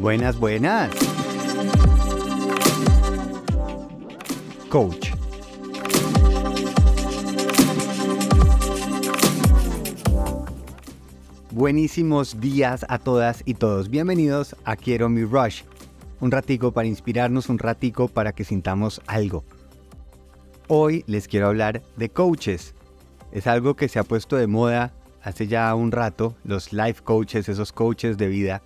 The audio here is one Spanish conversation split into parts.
Buenas, buenas. Coach. Buenísimos días a todas y todos. Bienvenidos a Quiero mi Rush. Un ratico para inspirarnos, un ratico para que sintamos algo. Hoy les quiero hablar de coaches. Es algo que se ha puesto de moda hace ya un rato, los life coaches, esos coaches de vida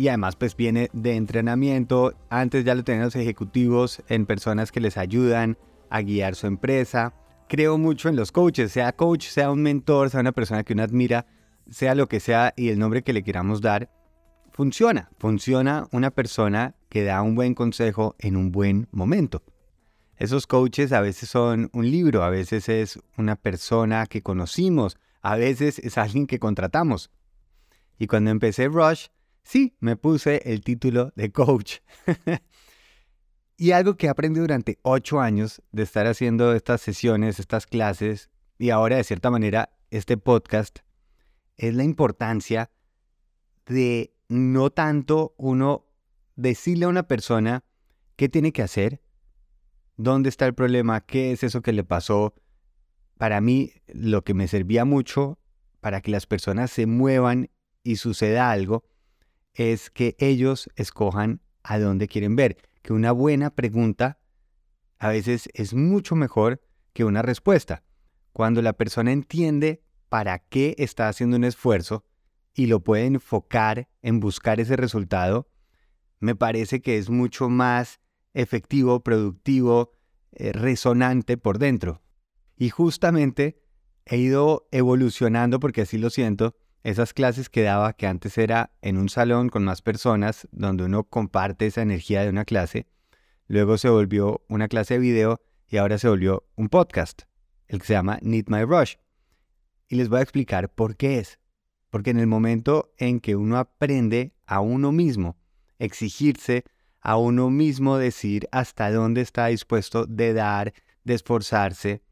y además pues viene de entrenamiento. Antes ya lo tenían los ejecutivos en personas que les ayudan a guiar su empresa. Creo mucho en los coaches, sea coach, sea un mentor, sea una persona que uno admira, sea lo que sea y el nombre que le queramos dar, funciona. Funciona una persona que da un buen consejo en un buen momento. Esos coaches a veces son un libro, a veces es una persona que conocimos, a veces es alguien que contratamos. Y cuando empecé Rush, Sí, me puse el título de coach. y algo que aprendí durante ocho años de estar haciendo estas sesiones, estas clases, y ahora de cierta manera este podcast, es la importancia de no tanto uno decirle a una persona qué tiene que hacer, dónde está el problema, qué es eso que le pasó. Para mí, lo que me servía mucho para que las personas se muevan y suceda algo, es que ellos escojan a dónde quieren ver, que una buena pregunta a veces es mucho mejor que una respuesta. Cuando la persona entiende para qué está haciendo un esfuerzo y lo puede enfocar en buscar ese resultado, me parece que es mucho más efectivo, productivo, eh, resonante por dentro. Y justamente he ido evolucionando, porque así lo siento, esas clases que daba, que antes era en un salón con más personas, donde uno comparte esa energía de una clase, luego se volvió una clase de video y ahora se volvió un podcast, el que se llama Need My Rush. Y les voy a explicar por qué es. Porque en el momento en que uno aprende a uno mismo, exigirse a uno mismo decir hasta dónde está dispuesto de dar, de esforzarse,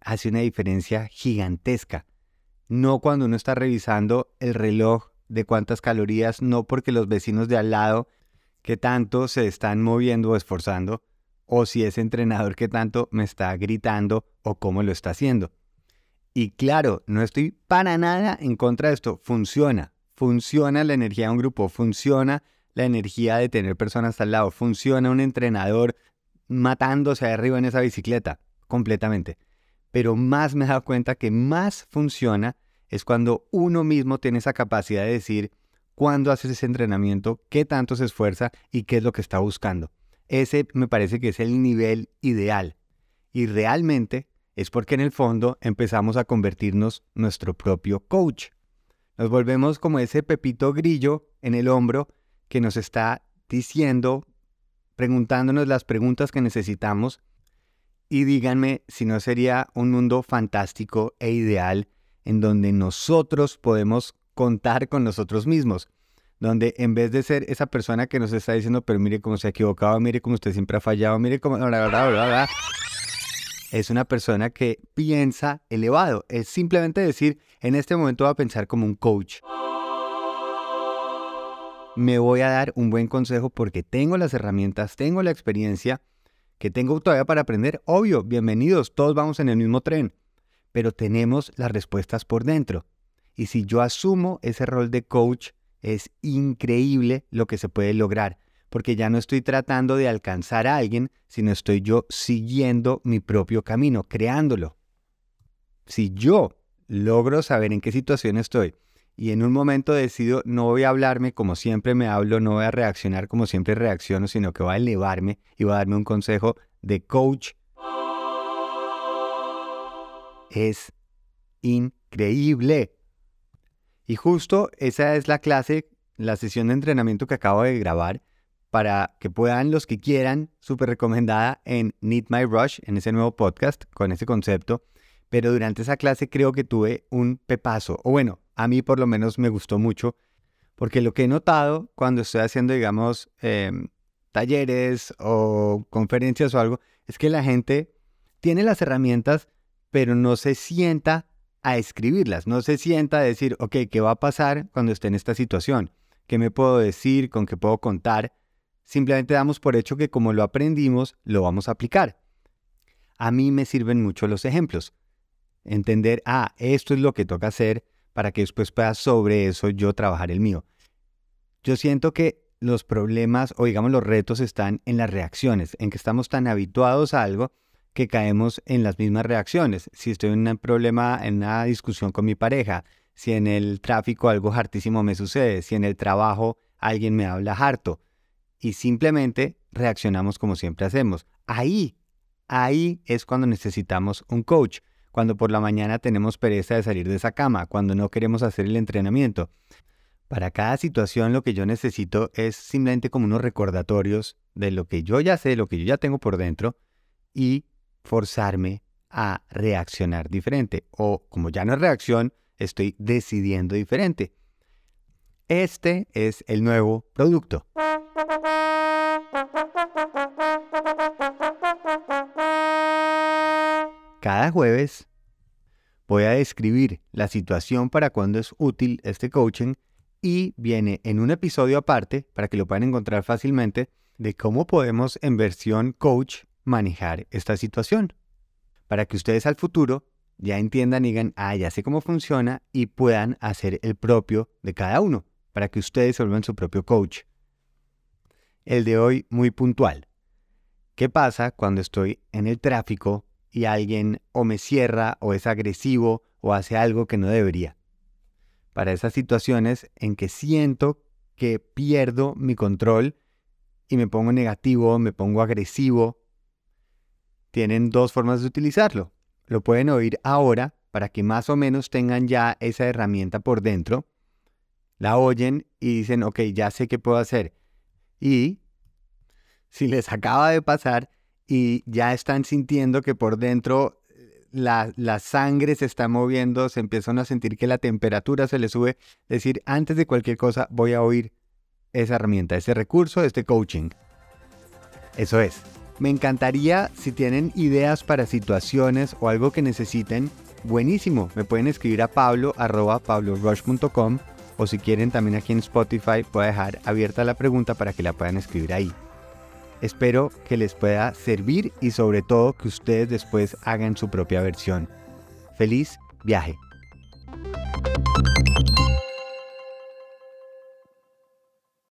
hace una diferencia gigantesca no cuando uno está revisando el reloj de cuántas calorías, no porque los vecinos de al lado que tanto se están moviendo o esforzando, o si ese entrenador que tanto me está gritando o cómo lo está haciendo. Y claro, no estoy para nada en contra de esto, funciona, funciona la energía de un grupo, funciona la energía de tener personas al lado, funciona un entrenador matándose arriba en esa bicicleta, completamente pero más me he dado cuenta que más funciona es cuando uno mismo tiene esa capacidad de decir cuándo haces ese entrenamiento, qué tanto se esfuerza y qué es lo que está buscando. Ese me parece que es el nivel ideal. Y realmente es porque en el fondo empezamos a convertirnos nuestro propio coach. Nos volvemos como ese pepito grillo en el hombro que nos está diciendo, preguntándonos las preguntas que necesitamos y díganme si no sería un mundo fantástico e ideal en donde nosotros podemos contar con nosotros mismos, donde en vez de ser esa persona que nos está diciendo, pero mire cómo se ha equivocado, mire cómo usted siempre ha fallado, mire cómo... es una persona que piensa elevado. Es simplemente decir, en este momento voy a pensar como un coach. Me voy a dar un buen consejo porque tengo las herramientas, tengo la experiencia que tengo todavía para aprender, obvio, bienvenidos, todos vamos en el mismo tren, pero tenemos las respuestas por dentro. Y si yo asumo ese rol de coach, es increíble lo que se puede lograr, porque ya no estoy tratando de alcanzar a alguien, sino estoy yo siguiendo mi propio camino, creándolo. Si yo logro saber en qué situación estoy y en un momento decido no voy a hablarme como siempre me hablo, no voy a reaccionar como siempre reacciono, sino que voy a elevarme y voy a darme un consejo de coach. Es increíble. Y justo esa es la clase, la sesión de entrenamiento que acabo de grabar para que puedan los que quieran, súper recomendada en Need My Rush, en ese nuevo podcast con ese concepto. Pero durante esa clase creo que tuve un pepazo, o bueno, a mí por lo menos me gustó mucho, porque lo que he notado cuando estoy haciendo, digamos, em, talleres o conferencias o algo, es que la gente tiene las herramientas, pero no se sienta a escribirlas, no se sienta a decir, ok, ¿qué va a pasar cuando esté en esta situación? qué me puedo decir, con qué puedo contar. Simplemente damos por hecho que como lo aprendimos, lo vamos a aplicar. A mí me sirven mucho los ejemplos. Entender, ah, esto es lo que toca hacer para que después pueda sobre eso yo trabajar el mío. Yo siento que los problemas o digamos los retos están en las reacciones, en que estamos tan habituados a algo que caemos en las mismas reacciones. Si estoy en un problema, en una discusión con mi pareja, si en el tráfico algo hartísimo me sucede, si en el trabajo alguien me habla harto, y simplemente reaccionamos como siempre hacemos. Ahí, ahí es cuando necesitamos un coach, cuando por la mañana tenemos pereza de salir de esa cama, cuando no queremos hacer el entrenamiento. Para cada situación lo que yo necesito es simplemente como unos recordatorios de lo que yo ya sé, lo que yo ya tengo por dentro y forzarme a reaccionar diferente. O como ya no es reacción, estoy decidiendo diferente. Este es el nuevo producto. Cada jueves voy a describir la situación para cuando es útil este coaching y viene en un episodio aparte, para que lo puedan encontrar fácilmente, de cómo podemos en versión coach manejar esta situación. Para que ustedes al futuro ya entiendan y digan, ah, ya sé cómo funciona y puedan hacer el propio de cada uno, para que ustedes se vuelvan su propio coach. El de hoy muy puntual. ¿Qué pasa cuando estoy en el tráfico y alguien o me cierra o es agresivo o hace algo que no debería? Para esas situaciones en que siento que pierdo mi control y me pongo negativo, me pongo agresivo, tienen dos formas de utilizarlo. Lo pueden oír ahora para que más o menos tengan ya esa herramienta por dentro. La oyen y dicen, ok, ya sé qué puedo hacer. Y si les acaba de pasar y ya están sintiendo que por dentro eh, la, la, sangre se está moviendo, se empiezan a sentir que la temperatura se les sube, decir, antes de cualquier cosa voy a oír esa herramienta, ese recurso, este coaching. Eso es. Me encantaría si tienen ideas para situaciones o algo que necesiten, buenísimo. Me pueden escribir a pablo o si quieren también aquí en Spotify puedo dejar abierta la pregunta para que la puedan escribir ahí. Espero que les pueda servir y sobre todo que ustedes después hagan su propia versión. Feliz viaje.